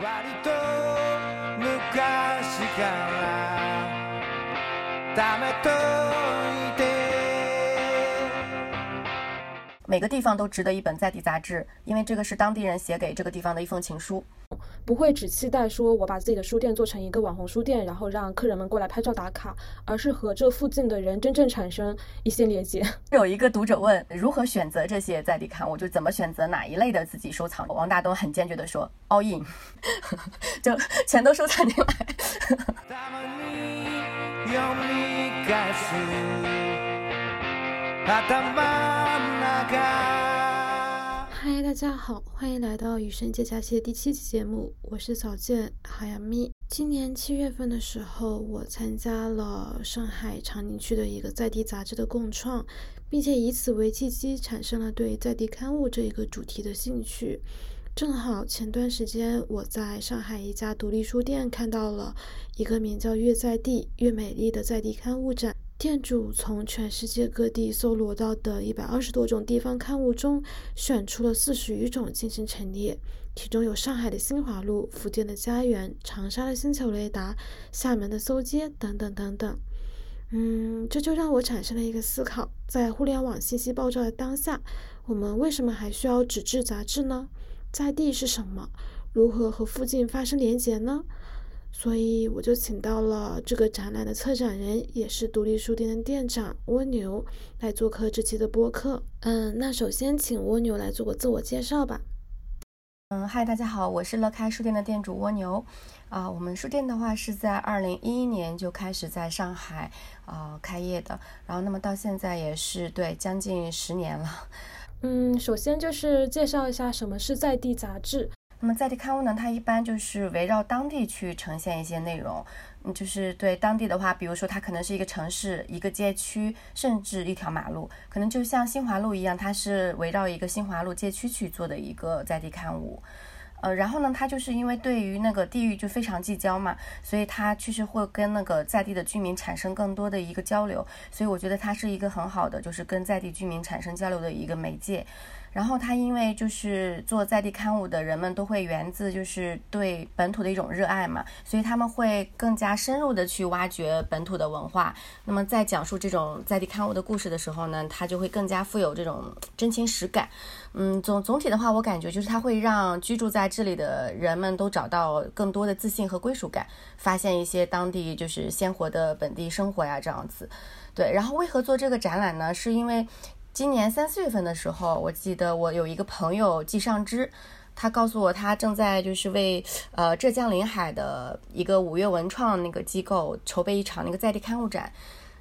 割と昔からダメと每个地方都值得一本在地杂志，因为这个是当地人写给这个地方的一封情书。不会只期待说我把自己的书店做成一个网红书店，然后让客人们过来拍照打卡，而是和这附近的人真正产生一些连接。有一个读者问如何选择这些在地刊物，就怎么选择哪一类的自己收藏。王大东很坚决的说：all in，就全都收藏进来。嗨，大家好，欢迎来到《与生节假期》的第七期节目，我是早见海洋咪。今年七月份的时候，我参加了上海长宁区的一个在地杂志的共创，并且以此为契机，产生了对在地刊物这一个主题的兴趣。正好前段时间，我在上海一家独立书店看到了一个名叫“越在地越美丽”的在地刊物展。店主从全世界各地搜罗到的一百二十多种地方刊物中，选出了四十余种进行陈列，其中有上海的新华路、福建的家园、长沙的星球雷达、厦门的搜街等等等等。嗯，这就让我产生了一个思考：在互联网信息爆炸的当下，我们为什么还需要纸质杂志呢？在地是什么？如何和附近发生连结呢？所以我就请到了这个展览的策展人，也是独立书店的店长蜗牛来做客这期的播客。嗯，那首先请蜗牛来做个自我介绍吧。嗯，嗨，大家好，我是乐开书店的店主蜗牛。啊，我们书店的话是在二零一一年就开始在上海啊开业的，然后那么到现在也是对将近十年了。嗯，首先就是介绍一下什么是在地杂志。那么在地刊物呢，它一般就是围绕当地去呈现一些内容，嗯，就是对当地的话，比如说它可能是一个城市、一个街区，甚至一条马路，可能就像新华路一样，它是围绕一个新华路街区去做的一个在地刊物。呃，然后呢，它就是因为对于那个地域就非常聚焦嘛，所以它确实会跟那个在地的居民产生更多的一个交流，所以我觉得它是一个很好的，就是跟在地居民产生交流的一个媒介。然后他因为就是做在地刊物的人们都会源自就是对本土的一种热爱嘛，所以他们会更加深入的去挖掘本土的文化。那么在讲述这种在地刊物的故事的时候呢，它就会更加富有这种真情实感。嗯，总总体的话，我感觉就是它会让居住在这里的人们都找到更多的自信和归属感，发现一些当地就是鲜活的本地生活呀这样子。对，然后为何做这个展览呢？是因为。今年三四月份的时候，我记得我有一个朋友季尚之，他告诉我他正在就是为呃浙江临海的一个五月文创那个机构筹备一场那个在地刊物展。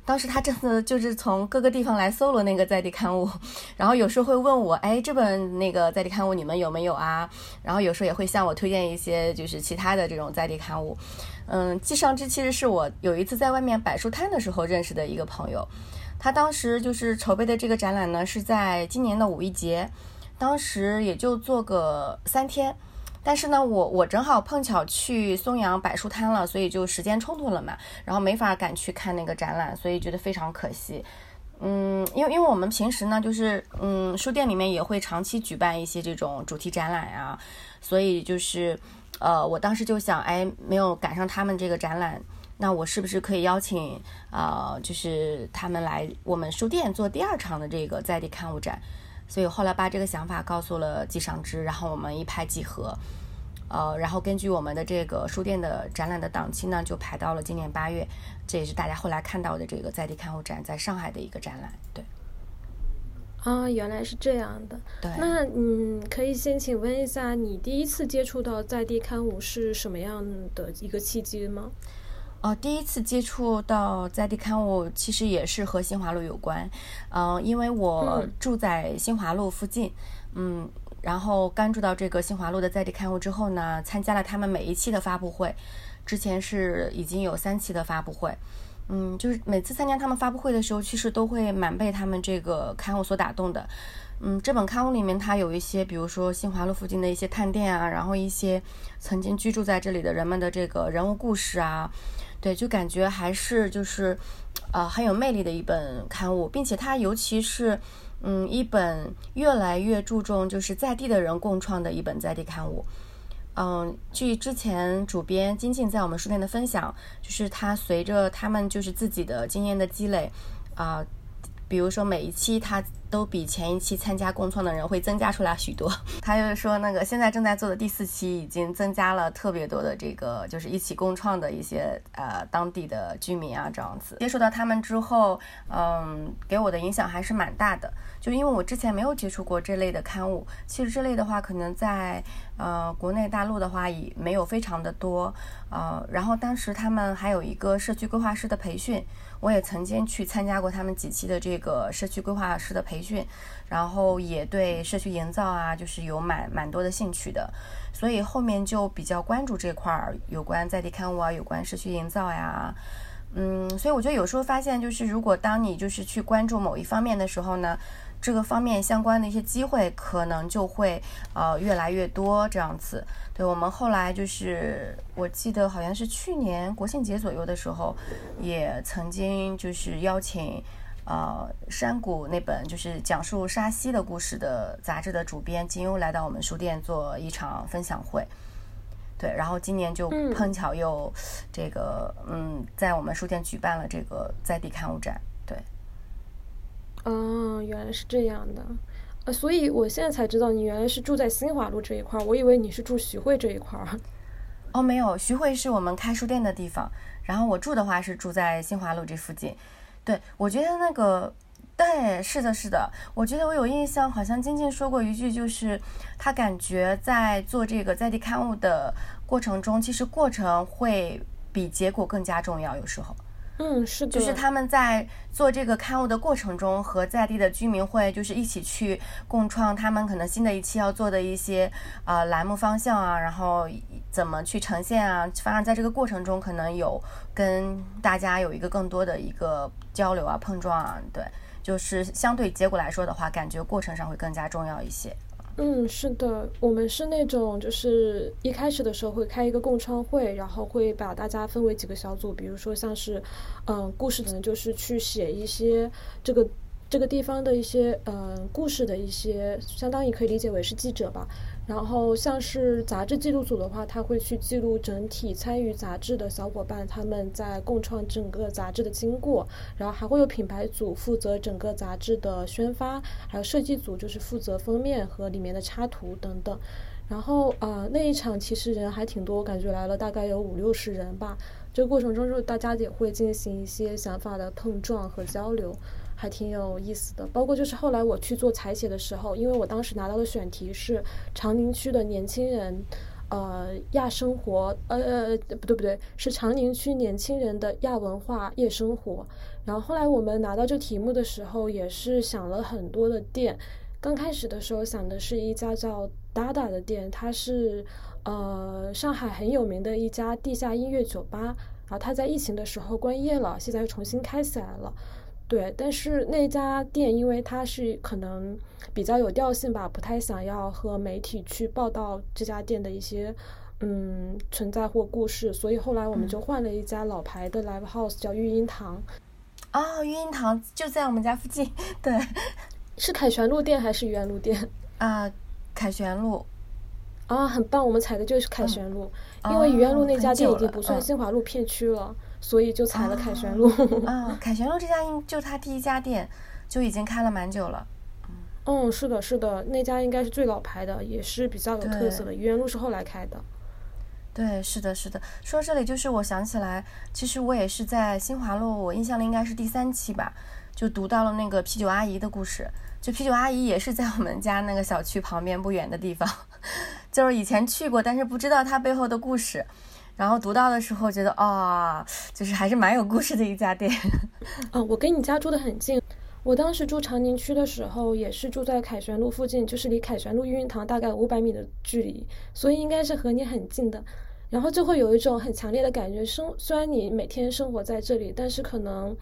当时他真的就是从各个地方来搜罗那个在地刊物，然后有时候会问我，哎，这本那个在地刊物你们有没有啊？然后有时候也会向我推荐一些就是其他的这种在地刊物。嗯，季尚之其实是我有一次在外面摆书摊的时候认识的一个朋友。他当时就是筹备的这个展览呢，是在今年的五一节，当时也就做个三天，但是呢，我我正好碰巧去松阳摆书摊了，所以就时间冲突了嘛，然后没法赶去看那个展览，所以觉得非常可惜。嗯，因为因为我们平时呢，就是嗯，书店里面也会长期举办一些这种主题展览啊，所以就是呃，我当时就想，哎，没有赶上他们这个展览。那我是不是可以邀请，呃，就是他们来我们书店做第二场的这个在地刊物展？所以后来把这个想法告诉了季尚之，然后我们一拍即合，呃，然后根据我们的这个书店的展览的档期呢，就排到了今年八月，这也是大家后来看到的这个在地刊物展在上海的一个展览。对，啊，原来是这样的。对，那嗯，可以先请问一下，你第一次接触到在地刊物是什么样的一个契机吗？哦，第一次接触到在地刊物，其实也是和新华路有关。嗯，因为我住在新华路附近，嗯，然后关注到这个新华路的在地刊物之后呢，参加了他们每一期的发布会。之前是已经有三期的发布会，嗯，就是每次参加他们发布会的时候，其实都会蛮被他们这个刊物所打动的。嗯，这本刊物里面它有一些，比如说新华路附近的一些探店啊，然后一些曾经居住在这里的人们的这个人物故事啊。对，就感觉还是就是，呃，很有魅力的一本刊物，并且它尤其是，嗯，一本越来越注重就是在地的人共创的一本在地刊物。嗯，据之前主编金静在我们书店的分享，就是他随着他们就是自己的经验的积累，啊，比如说每一期他。都比前一期参加共创的人会增加出来许多。他就是说，那个现在正在做的第四期已经增加了特别多的这个，就是一起共创的一些呃当地的居民啊这样子。接触到他们之后，嗯，给我的影响还是蛮大的。就因为我之前没有接触过这类的刊物，其实这类的话可能在呃国内大陆的话也没有非常的多。呃，然后当时他们还有一个社区规划师的培训。我也曾经去参加过他们几期的这个社区规划师的培训，然后也对社区营造啊，就是有蛮蛮多的兴趣的，所以后面就比较关注这块儿有关在地刊物啊，有关社区营造呀，嗯，所以我觉得有时候发现就是，如果当你就是去关注某一方面的时候呢。这个方面相关的一些机会可能就会呃越来越多这样子。对我们后来就是我记得好像是去年国庆节左右的时候，也曾经就是邀请呃山谷那本就是讲述沙溪的故事的杂志的主编金庸来到我们书店做一场分享会。对，然后今年就碰巧又这个嗯在我们书店举办了这个在地刊物展。哦，原来是这样的，呃，所以我现在才知道你原来是住在新华路这一块儿，我以为你是住徐汇这一块儿。哦，没有，徐汇是我们开书店的地方，然后我住的话是住在新华路这附近。对，我觉得那个，对，是的，是的，我觉得我有印象，好像晶晶说过一句，就是他感觉在做这个在地刊物的过程中，其实过程会比结果更加重要，有时候。嗯，是的，就是他们在做这个刊物的过程中，和在地的居民会就是一起去共创他们可能新的一期要做的一些呃栏目方向啊，然后怎么去呈现啊，反而在这个过程中可能有跟大家有一个更多的一个交流啊碰撞啊，对，就是相对结果来说的话，感觉过程上会更加重要一些。嗯，是的，我们是那种，就是一开始的时候会开一个共创会，然后会把大家分为几个小组，比如说像是，嗯，故事可能就是去写一些这个这个地方的一些嗯故事的一些，相当于可以理解为是记者吧。然后像是杂志记录组的话，他会去记录整体参与杂志的小伙伴他们在共创整个杂志的经过，然后还会有品牌组负责整个杂志的宣发，还有设计组就是负责封面和里面的插图等等。然后啊，那一场其实人还挺多，感觉来了大概有五六十人吧。这个过程中就大家也会进行一些想法的碰撞和交流。还挺有意思的，包括就是后来我去做采写的时候，因为我当时拿到的选题是长宁区的年轻人，呃，亚生活，呃呃，不对不对，是长宁区年轻人的亚文化夜生活。然后后来我们拿到这题目的时候，也是想了很多的店。刚开始的时候想的是一家叫 Dada 的店，它是呃上海很有名的一家地下音乐酒吧，然后它在疫情的时候关业了，现在又重新开起来了。对，但是那家店因为它是可能比较有调性吧，不太想要和媒体去报道这家店的一些嗯存在或故事，所以后来我们就换了一家老牌的 live house，叫育婴堂。哦，育婴堂就在我们家附近。对，是凯旋路店还是愚园路店？啊，凯旋路。啊，很棒，我们踩的就是凯旋路，因为愚园路那家店已经不算新华路片区了。所以就踩了凯旋路啊！凯旋路这家应就他第一家店，就已经开了蛮久了。嗯，是的，是的，那家应该是最老牌的，也是比较有特色的。愚园路是后来开的。对，是的，是的。说这里就是我想起来，其实我也是在新华路，我印象里应该是第三期吧，就读到了那个啤酒阿姨的故事。就啤酒阿姨也是在我们家那个小区旁边不远的地方，就是以前去过，但是不知道它背后的故事。然后读到的时候觉得啊，就是还是蛮有故事的一家店。啊，我跟你家住的很近，我当时住长宁区的时候也是住在凯旋路附近，就是离凯旋路育婴堂大概五百米的距离，所以应该是和你很近的。然后就会有一种很强烈的感觉，生虽然你每天生活在这里，但是可能。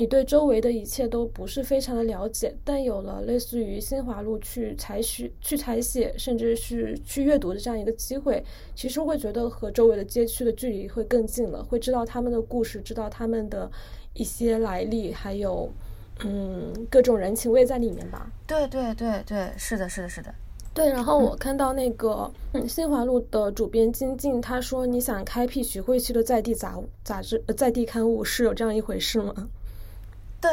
你对周围的一切都不是非常的了解，但有了类似于新华路去采取、去采写，甚至是去阅读的这样一个机会，其实会觉得和周围的街区的距离会更近了，会知道他们的故事，知道他们的一些来历，还有嗯各种人情味在里面吧。对对对对，是的，是的，是的。对，然后我看到那个嗯，新华路的主编金靖，他说你想开辟徐汇区的在地杂杂志、在地刊物，是有这样一回事吗？对，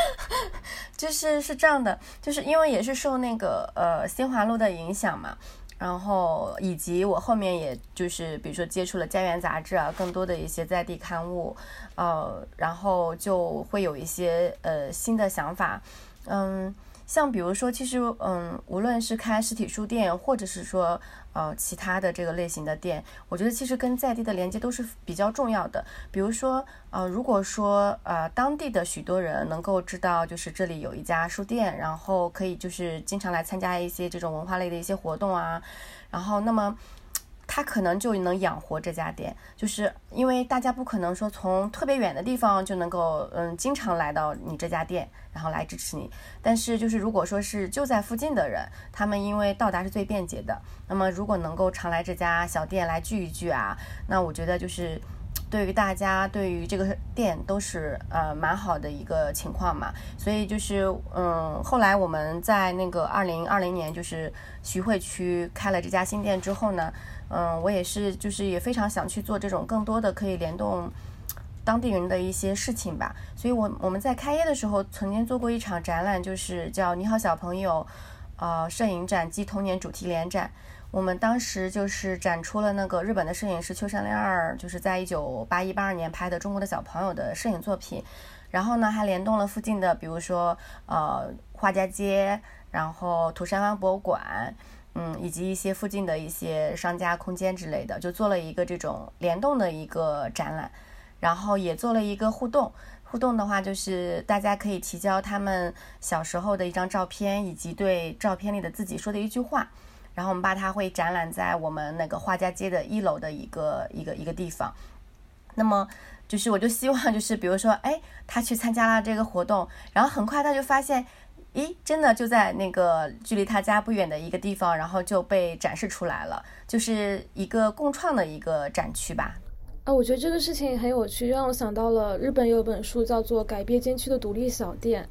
就是是这样的，就是因为也是受那个呃新华路的影响嘛，然后以及我后面也就是比如说接触了家园杂志啊，更多的一些在地刊物，呃，然后就会有一些呃新的想法，嗯。像比如说，其实嗯，无论是开实体书店，或者是说呃其他的这个类型的店，我觉得其实跟在地的连接都是比较重要的。比如说呃，如果说呃当地的许多人能够知道，就是这里有一家书店，然后可以就是经常来参加一些这种文化类的一些活动啊，然后那么。他可能就能养活这家店，就是因为大家不可能说从特别远的地方就能够，嗯，经常来到你这家店，然后来支持你。但是就是如果说是就在附近的人，他们因为到达是最便捷的，那么如果能够常来这家小店来聚一聚啊，那我觉得就是对于大家对于这个店都是呃蛮好的一个情况嘛。所以就是嗯，后来我们在那个二零二零年就是徐汇区开了这家新店之后呢。嗯，我也是，就是也非常想去做这种更多的可以联动当地人的一些事情吧。所以，我我们在开业的时候曾经做过一场展览，就是叫“你好小朋友”，呃，摄影展及童年主题联展。我们当时就是展出了那个日本的摄影师秋山亮二，就是在一九八一八二年拍的中国的小朋友的摄影作品。然后呢，还联动了附近的，比如说呃画家街，然后土山湾博物馆。嗯，以及一些附近的一些商家空间之类的，就做了一个这种联动的一个展览，然后也做了一个互动。互动的话，就是大家可以提交他们小时候的一张照片，以及对照片里的自己说的一句话，然后我们把它会展览在我们那个画家街的一楼的一个一个一个地方。那么，就是我就希望，就是比如说，哎，他去参加了这个活动，然后很快他就发现。咦，真的就在那个距离他家不远的一个地方，然后就被展示出来了，就是一个共创的一个展区吧。啊，我觉得这个事情很有趣，让我想到了日本有本书叫做《改变街区的独立小店》。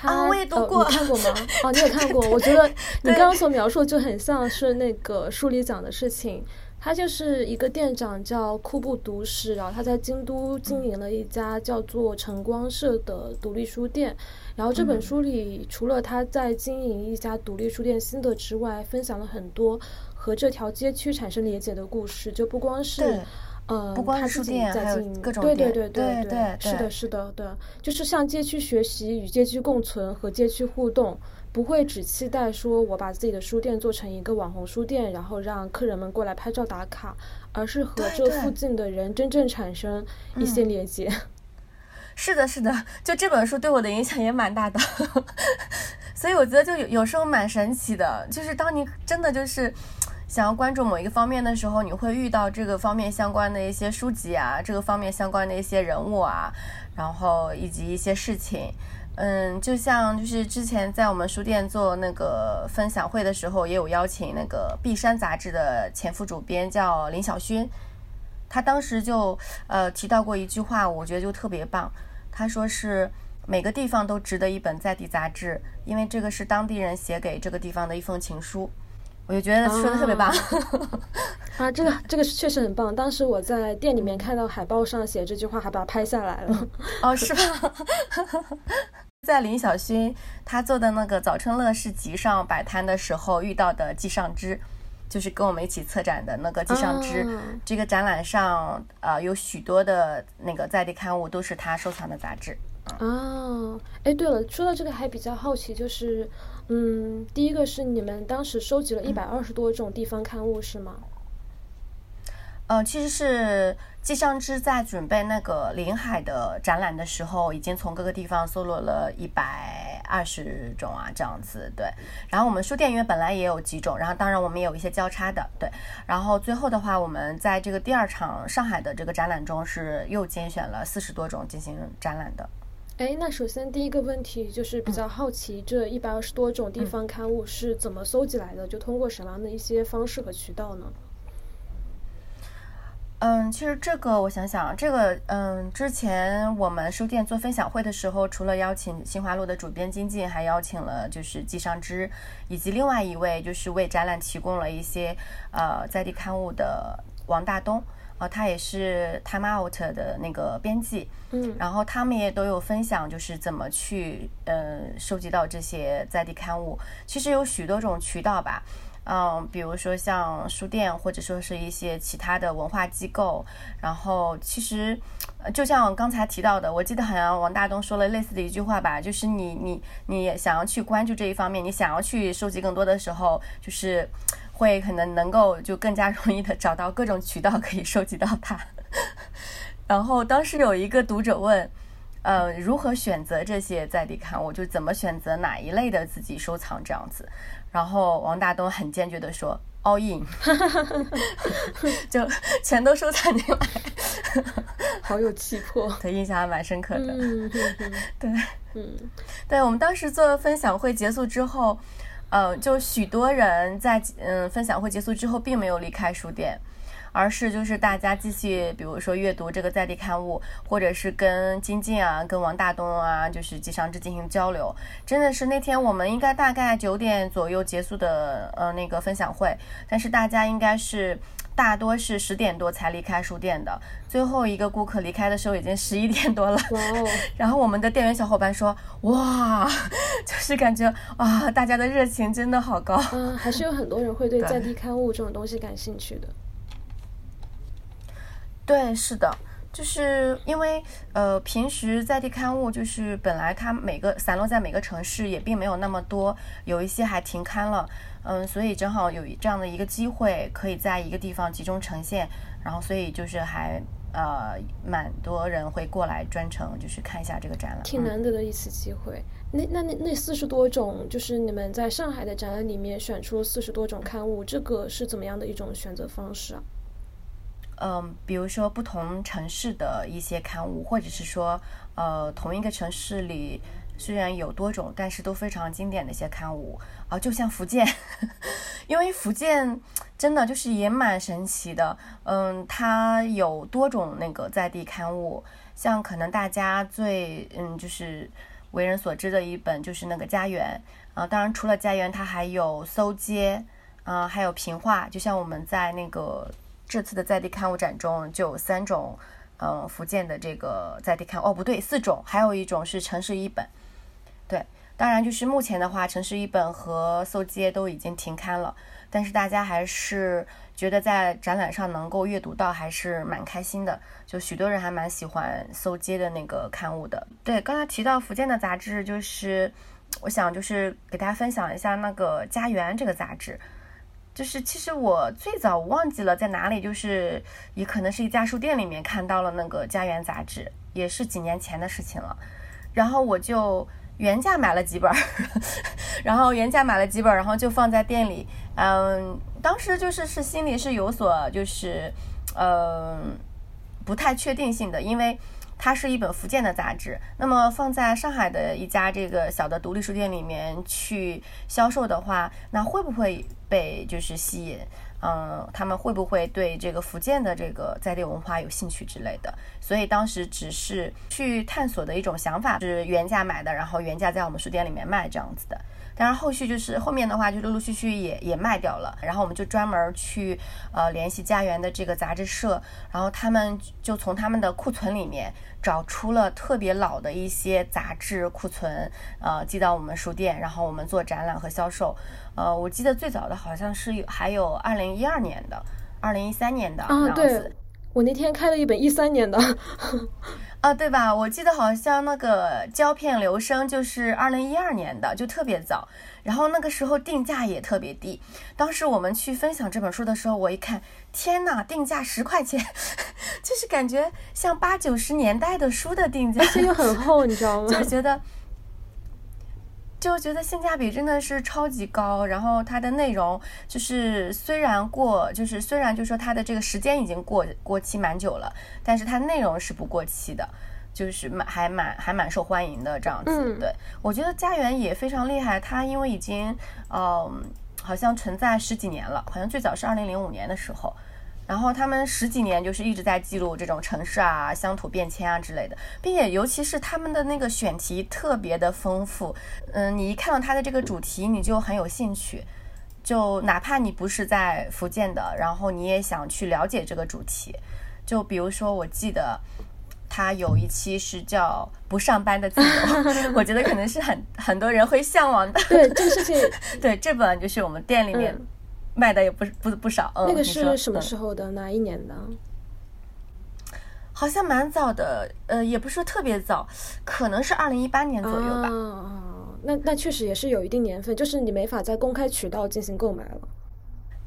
啊，我也读过，你看过吗？哦，你也看过。我觉得你刚刚所描述就很像是那个书里讲的事情。他就是一个店长叫库布独史，然后他在京都经营了一家叫做晨光社的独立书店。然后这本书里，除了他在经营一家独立书店心得之外，分享了很多和这条街区产生连结的故事。就不光是，呃，他自己在经营，对对对对对，是的，是的，对，就是向街区学习，与街区共存，和街区互动。不会只期待说我把自己的书店做成一个网红书店，然后让客人们过来拍照打卡，而是和这附近的人真正产生一些连接。是的，是的，就这本书对我的影响也蛮大的，所以我觉得就有有时候蛮神奇的，就是当你真的就是想要关注某一个方面的时候，你会遇到这个方面相关的一些书籍啊，这个方面相关的一些人物啊，然后以及一些事情。嗯，就像就是之前在我们书店做那个分享会的时候，也有邀请那个《碧山》杂志的前副主编叫林小勋，他当时就呃提到过一句话，我觉得就特别棒。他说是每个地方都值得一本在地杂志，因为这个是当地人写给这个地方的一封情书。我就觉得说的特别棒。啊，这个这个是确实很棒。当时我在店里面看到海报上写这句话，还把它拍下来了。哦，是吧？在林小勋他做的那个早春乐市集上摆摊的时候遇到的季尚之，就是跟我们一起策展的那个季尚之。这个展览上，呃，有许多的那个在地刊物都是他收藏的杂志。哦，哎，对了，说到这个还比较好奇，就是，嗯，第一个是你们当时收集了一百二十多种地方刊物是吗？嗯，其实是季尚之在准备那个临海的展览的时候，已经从各个地方搜罗了一百二十种啊，这样子对。然后我们书店因为本来也有几种，然后当然我们也有一些交叉的，对。然后最后的话，我们在这个第二场上海的这个展览中是又精选了四十多种进行展览的。哎，那首先第一个问题就是比较好奇，这一百二十多种地方刊物是怎么搜集来的？就通过什么样的一些方式和渠道呢？嗯，其实这个我想想，这个嗯，之前我们书店做分享会的时候，除了邀请新华路的主编金靖，还邀请了就是季尚之，以及另外一位就是为展览提供了一些呃在地刊物的王大东，呃，他也是 Time Out 的那个编辑，嗯，然后他们也都有分享，就是怎么去呃收集到这些在地刊物，其实有许多种渠道吧。嗯，比如说像书店，或者说是一些其他的文化机构，然后其实，就像刚才提到的，我记得好像王大东说了类似的一句话吧，就是你你你想要去关注这一方面，你想要去收集更多的时候，就是会可能能够就更加容易的找到各种渠道可以收集到它。然后当时有一个读者问，呃，如何选择这些在地刊我，就怎么选择哪一类的自己收藏这样子。然后王大东很坚决的说：“all in，就全都收藏进来。”好有气魄，对，印象还蛮深刻的。嗯，对，嗯，对，我们当时做分享会结束之后，呃，就许多人在嗯分享会结束之后并没有离开书店。而是就是大家继续，比如说阅读这个在地刊物，或者是跟金靖啊、跟王大东啊，就是季尚志进行交流。真的是那天我们应该大概九点左右结束的呃那个分享会，但是大家应该是大多是十点多才离开书店的。最后一个顾客离开的时候已经十一点多了。哇哦！然后我们的店员小伙伴说：“哇，就是感觉啊，大家的热情真的好高。”嗯，还是有很多人会对在地刊物这种东西感兴趣的。对，是的，就是因为呃，平时在地刊物就是本来它每个散落在每个城市也并没有那么多，有一些还停刊了，嗯，所以正好有这样的一个机会，可以在一个地方集中呈现，然后所以就是还呃蛮多人会过来专程就是看一下这个展览，挺难得的一次机会。那那那那四十多种，就是你们在上海的展览里面选出了四十多种刊物，这个是怎么样的一种选择方式啊？嗯，比如说不同城市的一些刊物，或者是说，呃，同一个城市里虽然有多种，但是都非常经典的一些刊物啊，就像福建，因为福建真的就是也蛮神奇的，嗯，它有多种那个在地刊物，像可能大家最嗯就是为人所知的一本就是那个《家园》啊，当然除了《家园》，它还有《搜街》啊，还有《平话》，就像我们在那个。这次的在地刊物展中就有三种，嗯，福建的这个在地刊哦，不对，四种，还有一种是城市一本。对，当然就是目前的话，城市一本和搜街都已经停刊了，但是大家还是觉得在展览上能够阅读到，还是蛮开心的。就许多人还蛮喜欢搜街的那个刊物的。对，刚才提到福建的杂志，就是我想就是给大家分享一下那个《家园》这个杂志。就是其实我最早忘记了在哪里，就是也可能是一家书店里面看到了那个《家园》杂志，也是几年前的事情了。然后我就原价买了几本，然后原价买了几本，然后就放在店里。嗯，当时就是是心里是有所就是嗯不太确定性的，因为。它是一本福建的杂志，那么放在上海的一家这个小的独立书店里面去销售的话，那会不会被就是吸引？嗯，他们会不会对这个福建的这个在地文化有兴趣之类的？所以当时只是去探索的一种想法，是原价买的，然后原价在我们书店里面卖这样子的。当然，后续就是后面的话，就陆陆续续也也卖掉了。然后我们就专门去呃联系家园的这个杂志社，然后他们就从他们的库存里面找出了特别老的一些杂志库存，呃寄到我们书店，然后我们做展览和销售。呃，我记得最早的好像是有还有二零一二年的，二零一三年的啊，对，我那天开了一本一三年的。啊，对吧？我记得好像那个胶片留声就是二零一二年的，就特别早。然后那个时候定价也特别低。当时我们去分享这本书的时候，我一看，天呐，定价十块钱，就是感觉像八九十年代的书的定价，而且又很厚，你知道吗？就觉得。就觉得性价比真的是超级高，然后它的内容就是虽然过，就是虽然就说它的这个时间已经过过期蛮久了，但是它内容是不过期的，就是蛮还蛮还蛮受欢迎的这样子。对，我觉得家园也非常厉害，它因为已经嗯好像存在十几年了，好像最早是二零零五年的时候，然后他们十几年就是一直在记录这种城市啊、乡土变迁啊之类的，并且尤其是他们的那个选题特别的丰富。嗯，你一看到他的这个主题，你就很有兴趣。就哪怕你不是在福建的，然后你也想去了解这个主题。就比如说，我记得他有一期是叫“不上班的自由”，我觉得可能是很很多人会向往的。对这个事情，对这本就是我们店里面。卖的也不不不少，嗯那个是什么时候的？哪一年的？好像蛮早的，呃，也不是特别早，可能是二零一八年左右吧。哦，那那确实也是有一定年份，就是你没法在公开渠道进行购买了。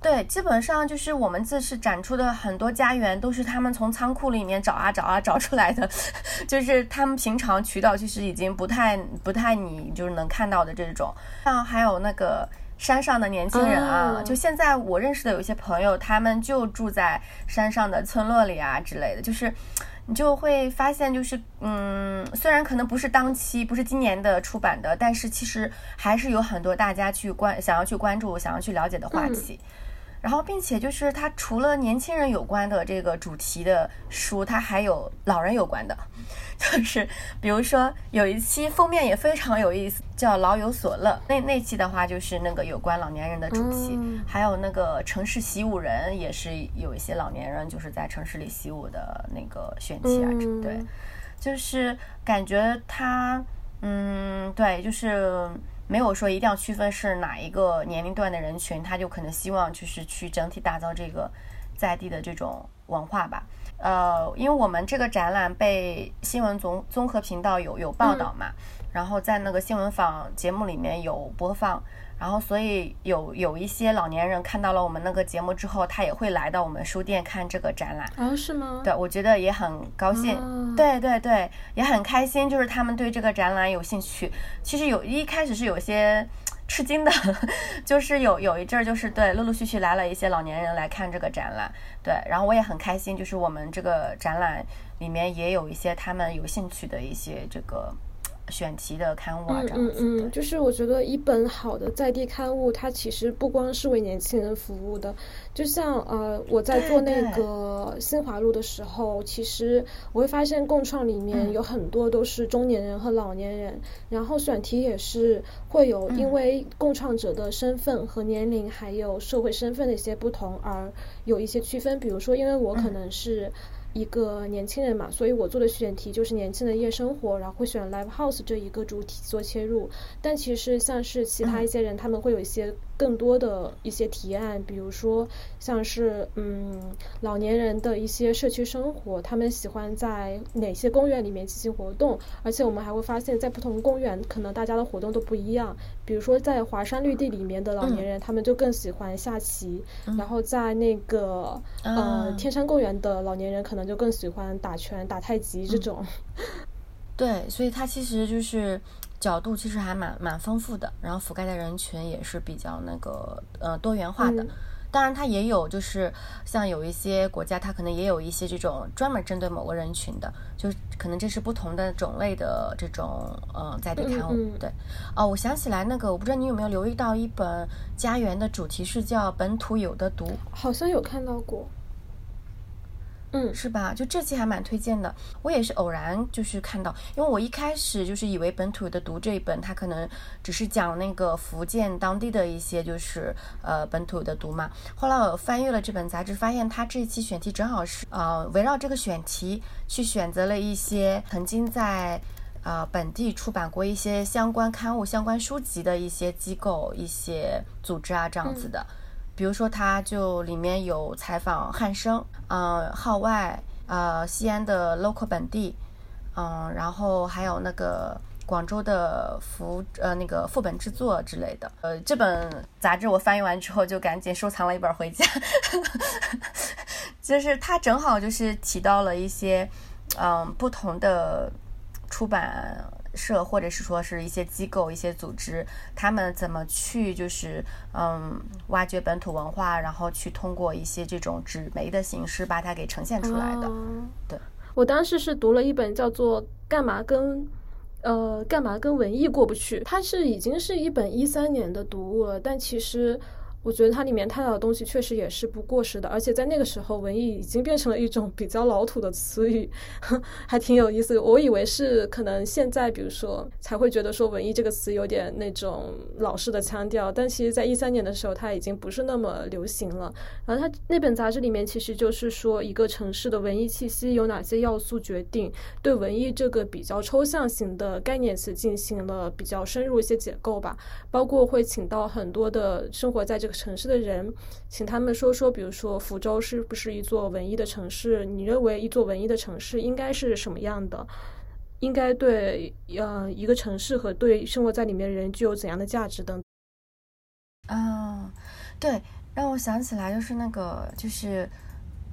对，基本上就是我们这次展出的很多家园都是他们从仓库里面找啊找啊找出来的，就是他们平常渠道其实已经不太不太你就是能看到的这种，像还有那个。山上的年轻人啊，就现在我认识的有一些朋友，他们就住在山上的村落里啊之类的，就是你就会发现，就是嗯，虽然可能不是当期，不是今年的出版的，但是其实还是有很多大家去关想要去关注、想要去了解的话题。然后，并且就是它除了年轻人有关的这个主题的书，它还有老人有关的，就是比如说有一期封面也非常有意思，叫《老有所乐》。那那期的话就是那个有关老年人的主题，还有那个城市习武人也是有一些老年人就是在城市里习武的那个选题啊，对，就是感觉他，嗯，对，就是。没有说一定要区分是哪一个年龄段的人群，他就可能希望就是去整体打造这个在地的这种文化吧。呃，因为我们这个展览被新闻综综合频道有有报道嘛，然后在那个新闻访节目里面有播放。然后，所以有有一些老年人看到了我们那个节目之后，他也会来到我们书店看这个展览。哦，是吗？对，我觉得也很高兴。对对对，也很开心，就是他们对这个展览有兴趣。其实有一开始是有些吃惊的，就是有有一阵儿，就是对，陆陆续续来了一些老年人来看这个展览。对，然后我也很开心，就是我们这个展览里面也有一些他们有兴趣的一些这个。选题的刊物啊，这样子嗯嗯嗯，就是我觉得一本好的在地刊物，它其实不光是为年轻人服务的。就像呃，我在做那个新华路的时候，其实我会发现共创里面有很多都是中年人和老年人，然后选题也是会有因为共创者的身份和年龄还有社会身份的一些不同而有一些区分。比如说，因为我可能是。一个年轻人嘛，所以我做的选题就是年轻的夜生活，然后会选 live house 这一个主题做切入。但其实像是其他一些人，他们会有一些。更多的一些提案，比如说像是嗯老年人的一些社区生活，他们喜欢在哪些公园里面进行活动，而且我们还会发现，在不同公园可能大家的活动都不一样。比如说在华山绿地里面的老年人，他们就更喜欢下棋，然后在那个呃天山公园的老年人可能就更喜欢打拳、打太极这种。对，所以它其实就是。角度其实还蛮蛮丰富的，然后覆盖的人群也是比较那个呃多元化的。当然，它也有就是像有一些国家，它可能也有一些这种专门针对某个人群的，就可能这是不同的种类的这种呃在地刊物。对，哦，我想起来那个，我不知道你有没有留意到一本家园的主题是叫《本土有的读》，好像有看到过。嗯，是吧？就这期还蛮推荐的。我也是偶然就是看到，因为我一开始就是以为本土的读这一本，它可能只是讲那个福建当地的一些就是呃本土的读嘛。后来我翻阅了这本杂志，发现它这一期选题正好是呃围绕这个选题去选择了一些曾经在呃本地出版过一些相关刊物、相关书籍的一些机构、一些组织啊这样子的。比如说，它就里面有采访汉生，嗯，号外，呃，西安的 local 本地，嗯，然后还有那个广州的副呃那个副本制作之类的。呃，这本杂志我翻译完之后就赶紧收藏了一本回家，就是它正好就是提到了一些嗯不同的出版。社或者是说是一些机构、一些组织，他们怎么去就是嗯挖掘本土文化，然后去通过一些这种纸媒的形式把它给呈现出来的。对，我当时是读了一本叫做《干嘛跟呃干嘛跟文艺过不去》，它是已经是一本一三年的读物了，但其实。我觉得它里面探讨的东西确实也是不过时的，而且在那个时候，文艺已经变成了一种比较老土的词语，还挺有意思。我以为是可能现在，比如说才会觉得说文艺这个词有点那种老式的腔调，但其实在一三年的时候，它已经不是那么流行了。然后它那本杂志里面其实就是说一个城市的文艺气息有哪些要素决定，对文艺这个比较抽象型的概念词进行了比较深入一些解构吧，包括会请到很多的生活在这个。城市的人，请他们说说，比如说福州是不是一座文艺的城市？你认为一座文艺的城市应该是什么样的？应该对呃一个城市和对生活在里面的人具有怎样的价值等？啊，对，让我想起来就是那个就是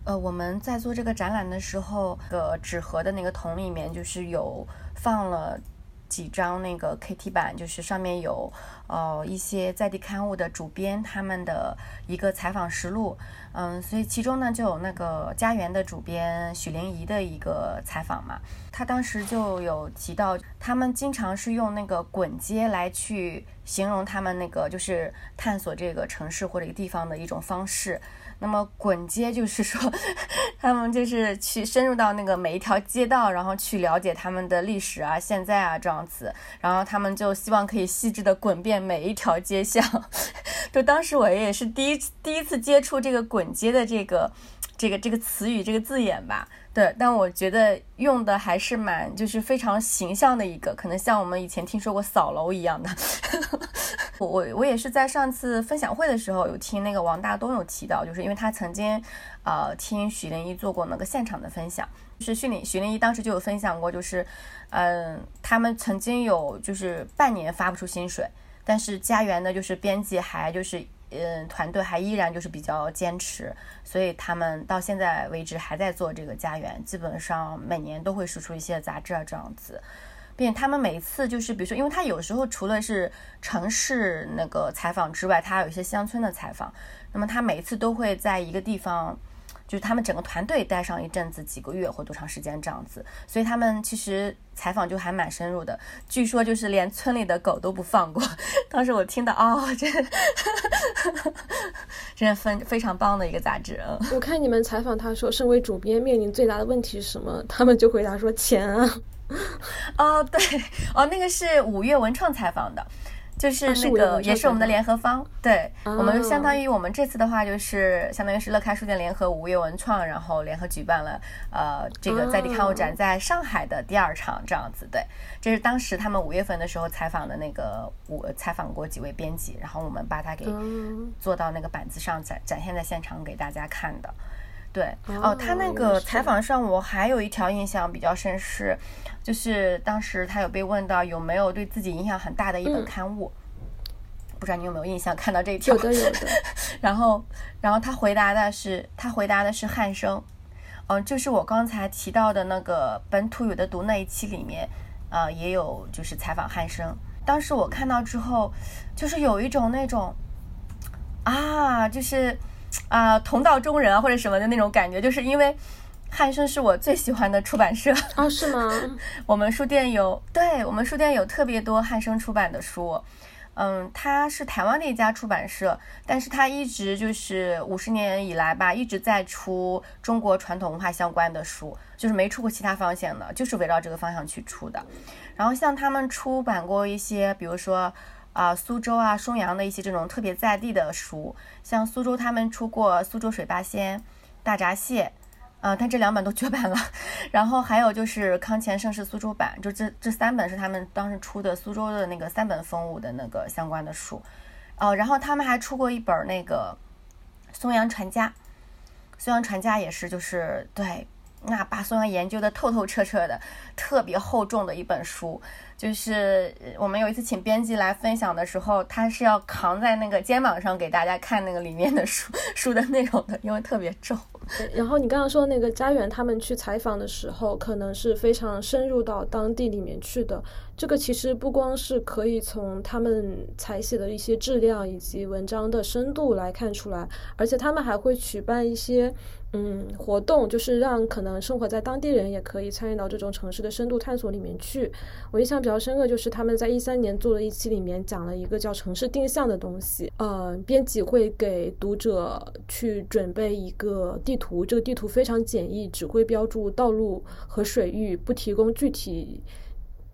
呃我们在做这个展览的时候，个纸盒的那个桶里面就是有放了。几张那个 KT 版，就是上面有呃一些在地刊物的主编他们的一个采访实录，嗯，所以其中呢就有那个家园的主编许玲仪的一个采访嘛，他当时就有提到，他们经常是用那个滚街来去形容他们那个就是探索这个城市或者一个地方的一种方式。那么滚街就是说，他们就是去深入到那个每一条街道，然后去了解他们的历史啊、现在啊这样子，然后他们就希望可以细致的滚遍每一条街巷。就当时我也是第一第一次接触这个滚街的这个这个这个词语这个字眼吧。对，但我觉得用的还是蛮，就是非常形象的一个，可能像我们以前听说过扫楼一样的。我我我也是在上次分享会的时候有听那个王大东有提到，就是因为他曾经，呃，听许林一做过那个现场的分享，就是许林许林一当时就有分享过，就是，嗯，他们曾经有就是半年发不出薪水，但是家园的就是编辑还就是。嗯，团队还依然就是比较坚持，所以他们到现在为止还在做这个家园，基本上每年都会输出一些杂志啊这样子，并且他们每次就是比如说，因为他有时候除了是城市那个采访之外，他有一些乡村的采访，那么他每次都会在一个地方。就是他们整个团队待上一阵子，几个月或多长时间这样子，所以他们其实采访就还蛮深入的。据说就是连村里的狗都不放过。当时我听到，哦，这真的非非常棒的一个杂志。我看你们采访他说，身为主编面临最大的问题是什么？他们就回答说钱啊。哦，对，哦，那个是五月文创采访的。就是那个，也是我们的联合方，对我们相当于我们这次的话，就是相当于是乐开书店联合五月文创，然后联合举办了呃这个在地刊物展在上海的第二场这样子。对，这是当时他们五月份的时候采访的那个，我采访过几位编辑，然后我们把它给做到那个板子上展展现在现场给大家看的。对，哦，他那个采访上我还有一条印象比较深是。就是当时他有被问到有没有对自己影响很大的一本刊物，不知道你有没有印象看到这一条？有的有的。然后，然后他回答的是他回答的是汉生，嗯，就是我刚才提到的那个本土有的读那一期里面，呃，也有就是采访汉生。当时我看到之后，就是有一种那种啊，就是啊同道中人啊或者什么的那种感觉，就是因为。汉生是我最喜欢的出版社哦，是吗？我们书店有，对我们书店有特别多汉生出版的书。嗯，它是台湾的一家出版社，但是它一直就是五十年以来吧，一直在出中国传统文化相关的书，就是没出过其他方向的，就是围绕这个方向去出的。然后像他们出版过一些，比如说啊苏州啊松阳的一些这种特别在地的书，像苏州他们出过《苏州水八仙》《大闸蟹》。呃，但这两本都绝版了，然后还有就是康乾盛世苏州版，就这这三本是他们当时出的苏州的那个三本风物的那个相关的书，哦，然后他们还出过一本那个松阳传家，松阳传家也是就是对，那把所有研究的透透彻彻的，特别厚重的一本书。就是我们有一次请编辑来分享的时候，他是要扛在那个肩膀上给大家看那个里面的书 书的内容的，因为特别重。然后你刚刚说那个家园，他们去采访的时候，可能是非常深入到当地里面去的。这个其实不光是可以从他们采写的一些质量以及文章的深度来看出来，而且他们还会举办一些。嗯，活动就是让可能生活在当地人也可以参与到这种城市的深度探索里面去。我印象比较深刻，就是他们在一三年做的一期里面讲了一个叫城市定向的东西。呃，编辑会给读者去准备一个地图，这个地图非常简易，只会标注道路和水域，不提供具体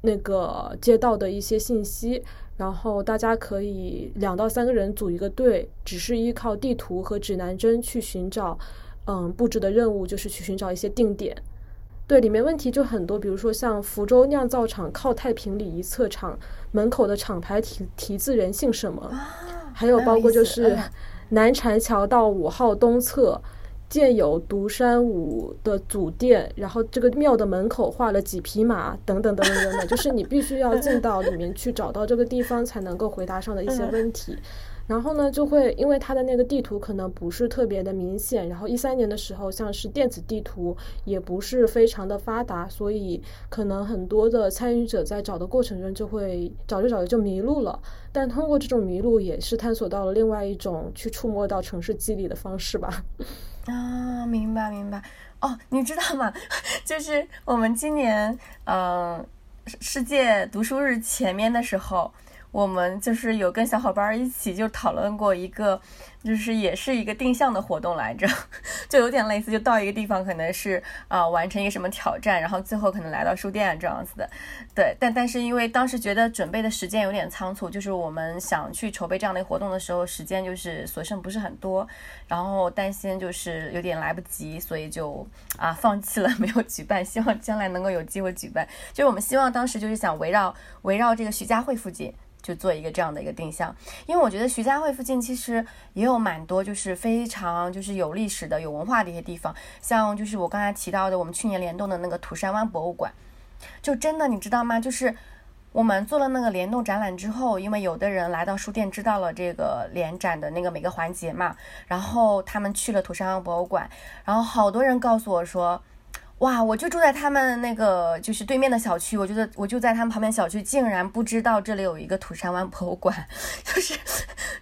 那个街道的一些信息。然后大家可以两到三个人组一个队，只是依靠地图和指南针去寻找。嗯，布置的任务就是去寻找一些定点。对，里面问题就很多，比如说像福州酿造厂靠太平里一侧厂门口的厂牌题题字人姓什么，还有包括就是南禅桥到五号东侧建有独山武的祖殿，然后这个庙的门口画了几匹马，等等等等等等，就是你必须要进到里面去找到这个地方才能够回答上的一些问题。然后呢，就会因为它的那个地图可能不是特别的明显，然后一三年的时候，像是电子地图也不是非常的发达，所以可能很多的参与者在找的过程中就会找着找着就迷路了。但通过这种迷路，也是探索到了另外一种去触摸到城市肌理的方式吧。啊，明白明白。哦，你知道吗？就是我们今年嗯世界读书日前面的时候。我们就是有跟小伙伴一起就讨论过一个，就是也是一个定向的活动来着，就有点类似，就到一个地方可能是啊完成一个什么挑战，然后最后可能来到书店这样子的。对，但但是因为当时觉得准备的时间有点仓促，就是我们想去筹备这样的活动的时候，时间就是所剩不是很多，然后担心就是有点来不及，所以就啊放弃了，没有举办。希望将来能够有机会举办。就是我们希望当时就是想围绕围绕这个徐家汇附近。就做一个这样的一个定向，因为我觉得徐家汇附近其实也有蛮多就是非常就是有历史的、有文化的一些地方，像就是我刚才提到的我们去年联动的那个土山湾博物馆，就真的你知道吗？就是我们做了那个联动展览之后，因为有的人来到书店知道了这个联展的那个每个环节嘛，然后他们去了土山湾博物馆，然后好多人告诉我说。哇！我就住在他们那个就是对面的小区，我觉得我就在他们旁边小区，竟然不知道这里有一个土山湾博物馆，就是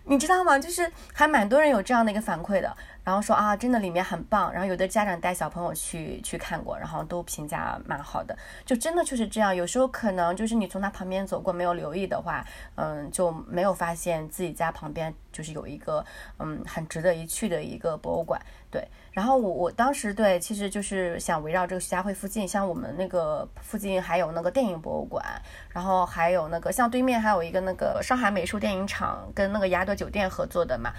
你知道吗？就是还蛮多人有这样的一个反馈的。然后说啊，真的里面很棒。然后有的家长带小朋友去去看过，然后都评价蛮好的。就真的就是这样。有时候可能就是你从他旁边走过，没有留意的话，嗯，就没有发现自己家旁边就是有一个嗯很值得一去的一个博物馆。对。然后我我当时对，其实就是想围绕这个徐家汇附近，像我们那个附近还有那个电影博物馆，然后还有那个像对面还有一个那个上海美术电影厂跟那个雅德酒店合作的嘛。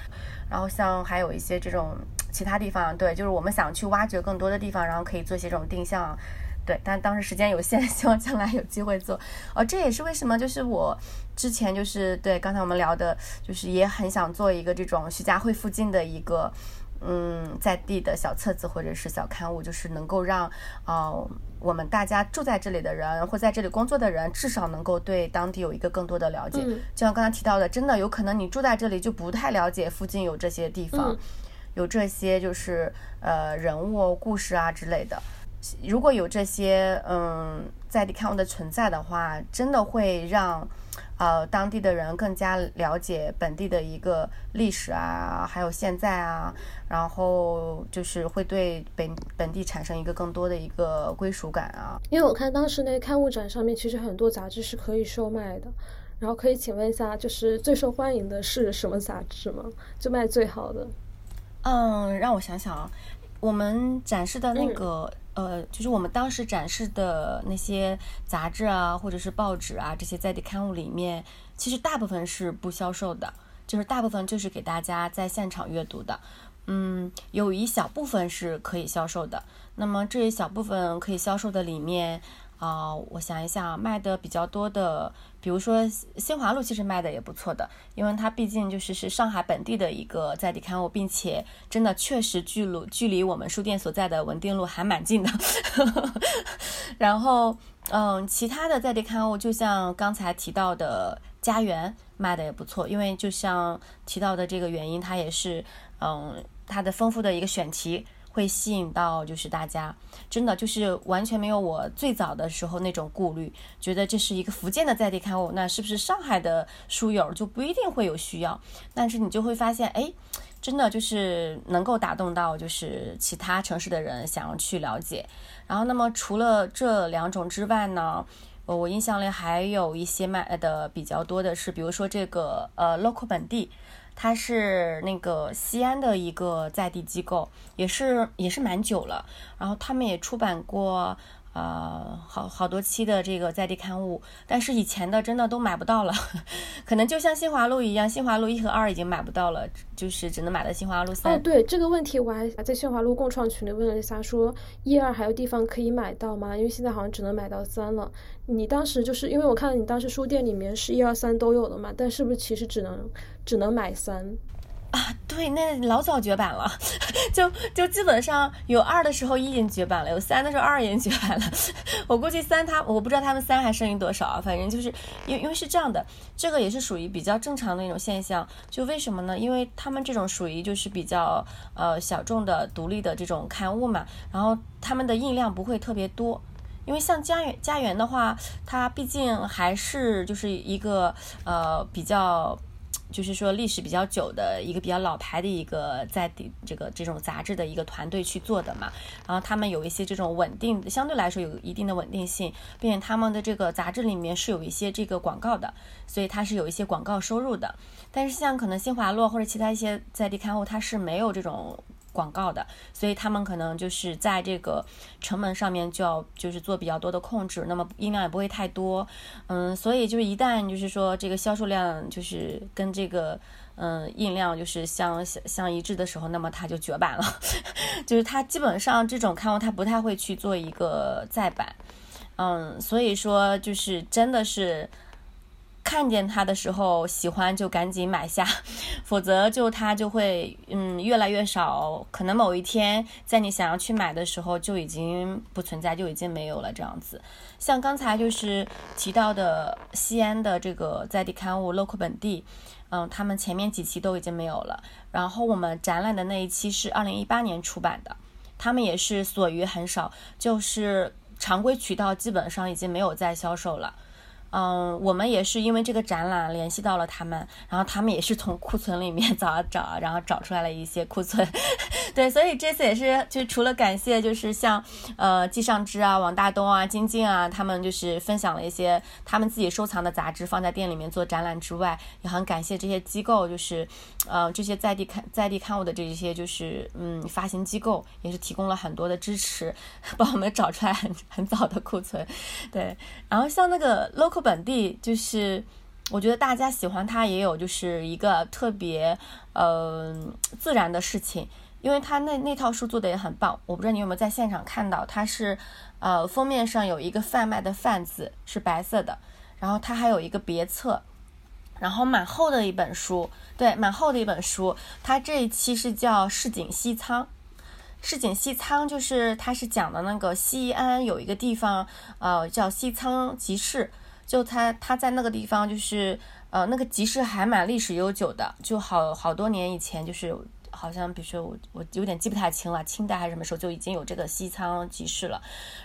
然后像还有一些这种其他地方，对，就是我们想去挖掘更多的地方，然后可以做一些这种定向，对，但当时时间有限，希望将来有机会做。哦，这也是为什么，就是我之前就是对刚才我们聊的，就是也很想做一个这种徐家汇附近的一个。嗯，在地的小册子或者是小刊物，就是能够让呃我们大家住在这里的人或在这里工作的人，至少能够对当地有一个更多的了解。就像刚才提到的，真的有可能你住在这里就不太了解附近有这些地方，有这些就是呃人物故事啊之类的。如果有这些嗯在地刊物的存在的话，真的会让。呃，当地的人更加了解本地的一个历史啊，还有现在啊，然后就是会对本本地产生一个更多的一个归属感啊。因为我看当时那个刊物展上面，其实很多杂志是可以售卖的，然后可以请问一下，就是最受欢迎的是什么杂志吗？就卖最好的？嗯，让我想想啊，我们展示的那个。呃，就是我们当时展示的那些杂志啊，或者是报纸啊，这些在地刊物里面，其实大部分是不销售的，就是大部分就是给大家在现场阅读的。嗯，有一小部分是可以销售的。那么这一小部分可以销售的里面。啊，我想一想，卖的比较多的，比如说《新华路》，其实卖的也不错的，因为它毕竟就是是上海本地的一个在地刊物，并且真的确实距路距离我们书店所在的文定路还蛮近的。然后，嗯，其他的在地刊物，就像刚才提到的《家园》卖的也不错，因为就像提到的这个原因，它也是，嗯，它的丰富的一个选题。会吸引到就是大家，真的就是完全没有我最早的时候那种顾虑，觉得这是一个福建的在地刊物，那是不是上海的书友就不一定会有需要？但是你就会发现，哎，真的就是能够打动到就是其他城市的人想要去了解。然后，那么除了这两种之外呢，我印象里还有一些卖的比较多的是，比如说这个呃 local 本地。他是那个西安的一个在地机构，也是也是蛮久了。然后他们也出版过。呃，好好多期的这个在地刊物，但是以前的真的都买不到了，可能就像新华路一样，新华路一和二已经买不到了，就是只能买到新华路三。哦，对这个问题，我还在新华路共创群里问了一下，说一二还有地方可以买到吗？因为现在好像只能买到三了。你当时就是因为我看到你当时书店里面是一二三都有的嘛，但是不是其实只能只能买三？啊，对，那老早绝版了，就就基本上有二的时候一已经绝版了，有三的时候二已经绝版了。我估计三他我不知道他们三还剩余多少啊，反正就是因因为是这样的，这个也是属于比较正常的一种现象。就为什么呢？因为他们这种属于就是比较呃小众的独立的这种刊物嘛，然后他们的印量不会特别多，因为像家园家园的话，它毕竟还是就是一个呃比较。就是说历史比较久的一个比较老牌的一个在地这个这种杂志的一个团队去做的嘛，然后他们有一些这种稳定，相对来说有一定的稳定性，并且他们的这个杂志里面是有一些这个广告的，所以它是有一些广告收入的。但是像可能新华路或者其他一些在地刊物，它是没有这种。广告的，所以他们可能就是在这个成本上面就要就是做比较多的控制，那么音量也不会太多，嗯，所以就是一旦就是说这个销售量就是跟这个嗯印量就是相相一致的时候，那么它就绝版了，就是它基本上这种刊物它不太会去做一个再版，嗯，所以说就是真的是。看见它的时候喜欢就赶紧买下，否则就它就会嗯越来越少，可能某一天在你想要去买的时候就已经不存在，就已经没有了这样子。像刚才就是提到的西安的这个在地刊物 local 本地，嗯，他们前面几期都已经没有了。然后我们展览的那一期是二零一八年出版的，他们也是所余很少，就是常规渠道基本上已经没有再销售了。嗯，我们也是因为这个展览联系到了他们，然后他们也是从库存里面 找啊找，然后找出来了一些库存。对，所以这次也是，就除了感谢，就是像呃季尚之啊、王大东啊、金晶啊，他们就是分享了一些他们自己收藏的杂志放在店里面做展览之外，也很感谢这些机构，就是呃这些在地刊在地刊物的这些就是嗯发行机构，也是提供了很多的支持，帮我们找出来很很早的库存。对，然后像那个 local。本地就是，我觉得大家喜欢它也有就是一个特别呃自然的事情，因为它那那套书做的也很棒。我不知道你有没有在现场看到，它是呃封面上有一个贩卖的贩字是白色的，然后它还有一个别册，然后蛮厚的一本书，对，蛮厚的一本书。它这一期是叫市井西仓，市井西仓就是它是讲的那个西安有一个地方呃叫西仓集市。就他他在那个地方，就是呃那个集市还蛮历史悠久的，就好好多年以前，就是好像比如说我我有点记不太清了，清代还是什么时候就已经有这个西仓集市了。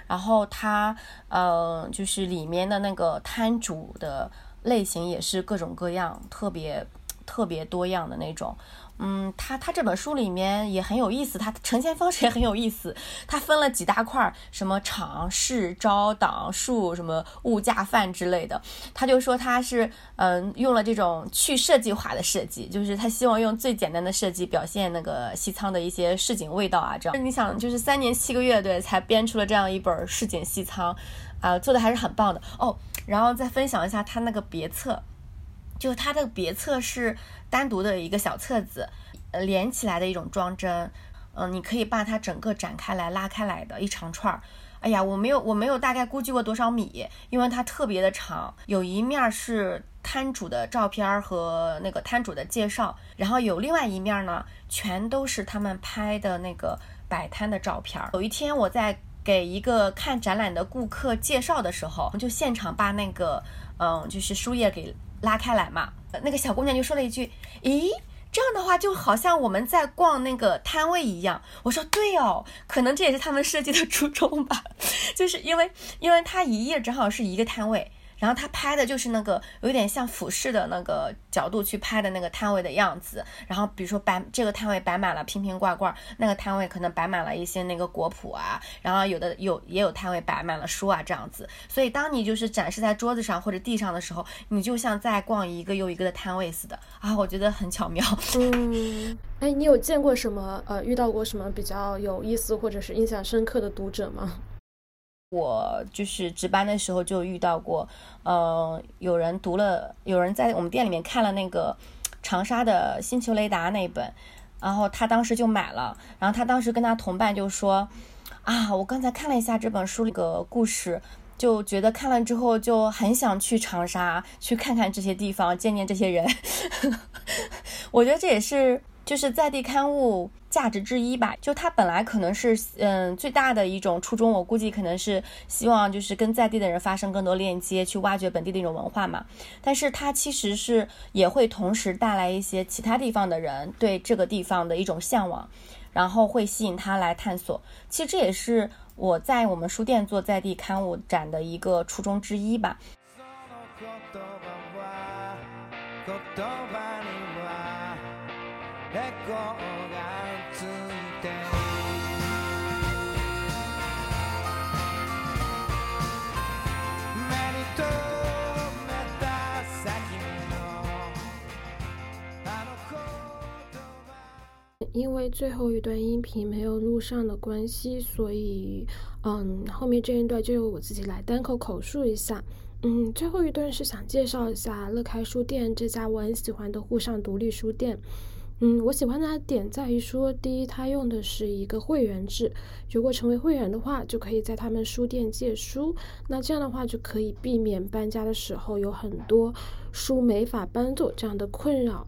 然后它呃就是里面的那个摊主的类型也是各种各样，特别特别多样的那种。嗯，他他这本书里面也很有意思，他呈现方式也很有意思。他分了几大块，什么场、市、招、党、数，什么物价范之类的。他就说他是嗯用了这种去设计化的设计，就是他希望用最简单的设计表现那个西仓的一些市井味道啊。这样你想，就是三年七个月对才编出了这样一本市井西仓，啊，做的还是很棒的哦。然后再分享一下他那个别册。就它的别册是单独的一个小册子，呃，连起来的一种装帧，嗯，你可以把它整个展开来、拉开来的一长串儿。哎呀，我没有，我没有大概估计过多少米，因为它特别的长。有一面是摊主的照片和那个摊主的介绍，然后有另外一面呢，全都是他们拍的那个摆摊的照片。有一天我在给一个看展览的顾客介绍的时候，就现场把那个，嗯，就是书页给。拉开来嘛，那个小姑娘就说了一句：“咦，这样的话就好像我们在逛那个摊位一样。我说对哦，可能这也是他们设计的初衷吧，就是因为因为它一页正好是一个摊位。然后他拍的就是那个有点像俯视的那个角度去拍的那个摊位的样子。然后比如说摆这个摊位摆满了瓶瓶罐罐，那个摊位可能摆满了一些那个果脯啊，然后有的有也有摊位摆满了书啊这样子。所以当你就是展示在桌子上或者地上的时候，你就像在逛一个又一个的摊位似的啊，我觉得很巧妙。嗯，哎，你有见过什么呃遇到过什么比较有意思或者是印象深刻的读者吗？我就是值班的时候就遇到过，呃，有人读了，有人在我们店里面看了那个长沙的《星球雷达》那一本，然后他当时就买了，然后他当时跟他同伴就说，啊，我刚才看了一下这本书里个故事，就觉得看了之后就很想去长沙去看看这些地方，见见这些人。我觉得这也是。就是在地刊物价值之一吧，就它本来可能是嗯最大的一种初衷，我估计可能是希望就是跟在地的人发生更多链接，去挖掘本地的一种文化嘛。但是它其实是也会同时带来一些其他地方的人对这个地方的一种向往，然后会吸引他来探索。其实这也是我在我们书店做在地刊物展的一个初衷之一吧。因为最后一段音频没有录上的关系，所以，嗯，后面这一段就由我自己来单口口述一下。嗯，最后一段是想介绍一下乐开书店这家我很喜欢的沪上独立书店。嗯，我喜欢它的点在于说，第一，它用的是一个会员制，如果成为会员的话，就可以在他们书店借书，那这样的话就可以避免搬家的时候有很多书没法搬走这样的困扰。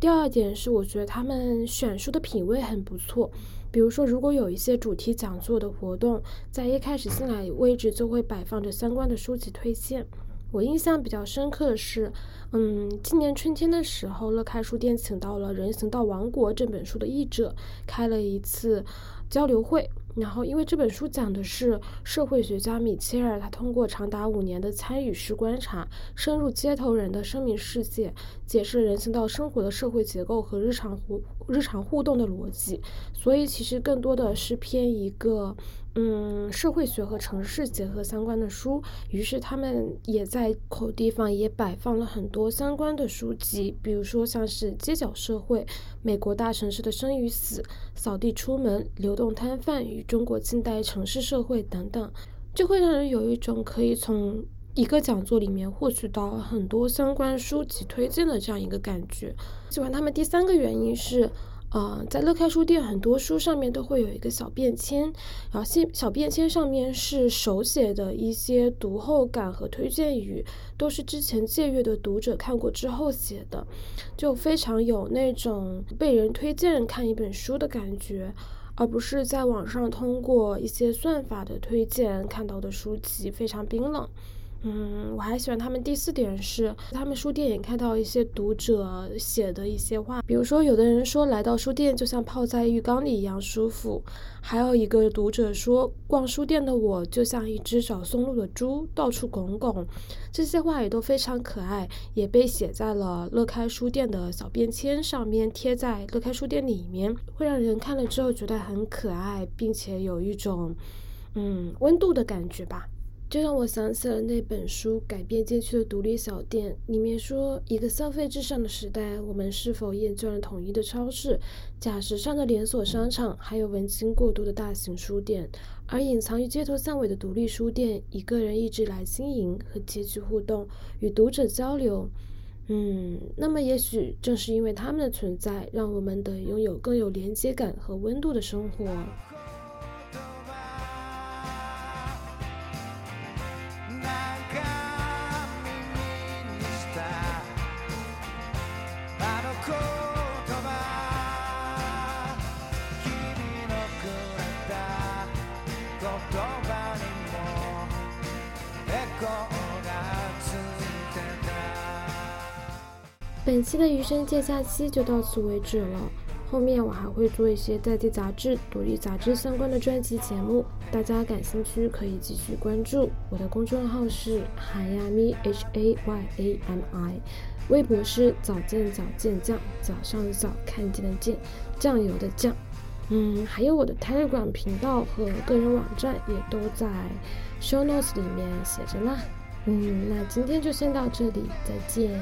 第二点是，我觉得他们选书的品味很不错。比如说，如果有一些主题讲座的活动，在一开始进来位置就会摆放着相关的书籍推荐。我印象比较深刻的是，嗯，今年春天的时候，乐开书店请到了《人行道王国》这本书的译者，开了一次交流会。然后，因为这本书讲的是社会学家米切尔，他通过长达五年的参与式观察，深入街头人的生命世界，解释人行道生活的社会结构和日常互日常互动的逻辑。所以，其实更多的是偏一个。嗯，社会学和城市结合相关的书，于是他们也在口地方也摆放了很多相关的书籍，比如说像是《街角社会》《美国大城市的生与死》《扫地出门》《流动摊贩与中国近代城市社会》等等，就会让人有一种可以从一个讲座里面获取到很多相关书籍推荐的这样一个感觉。喜欢他们第三个原因是。呃，在乐开书店，很多书上面都会有一个小便签，然后小小便签上面是手写的一些读后感和推荐语，都是之前借阅的读者看过之后写的，就非常有那种被人推荐看一本书的感觉，而不是在网上通过一些算法的推荐看到的书籍非常冰冷。嗯，我还喜欢他们第四点是，他们书店也看到一些读者写的一些话，比如说有的人说来到书店就像泡在浴缸里一样舒服，还有一个读者说逛书店的我就像一只找松露的猪，到处拱拱，这些话也都非常可爱，也被写在了乐开书店的小便签上面，贴在乐开书店里面，会让人看了之后觉得很可爱，并且有一种嗯温度的感觉吧。这让我想起了那本书《改变街区的独立小店》，里面说，一个消费至上的时代，我们是否厌倦了统一的超市、假时尚的连锁商场，还有文青过度的大型书店？而隐藏于街头巷尾的独立书店，一个人一直来经营和街区互动，与读者交流。嗯，那么也许正是因为他们的存在，让我们得拥有更有连接感和温度的生活。本期的余生借假期就到此为止了。后面我还会做一些在地杂志、独立杂志相关的专辑节目，大家感兴趣可以继续关注。我的公众号是海亚咪 H A Y A M I，微博是早见早见酱，早上的早看见的见，酱油的酱。嗯，还有我的 Telegram 频道和个人网站也都在 Show Notes 里面写着呢。嗯，那今天就先到这里，再见。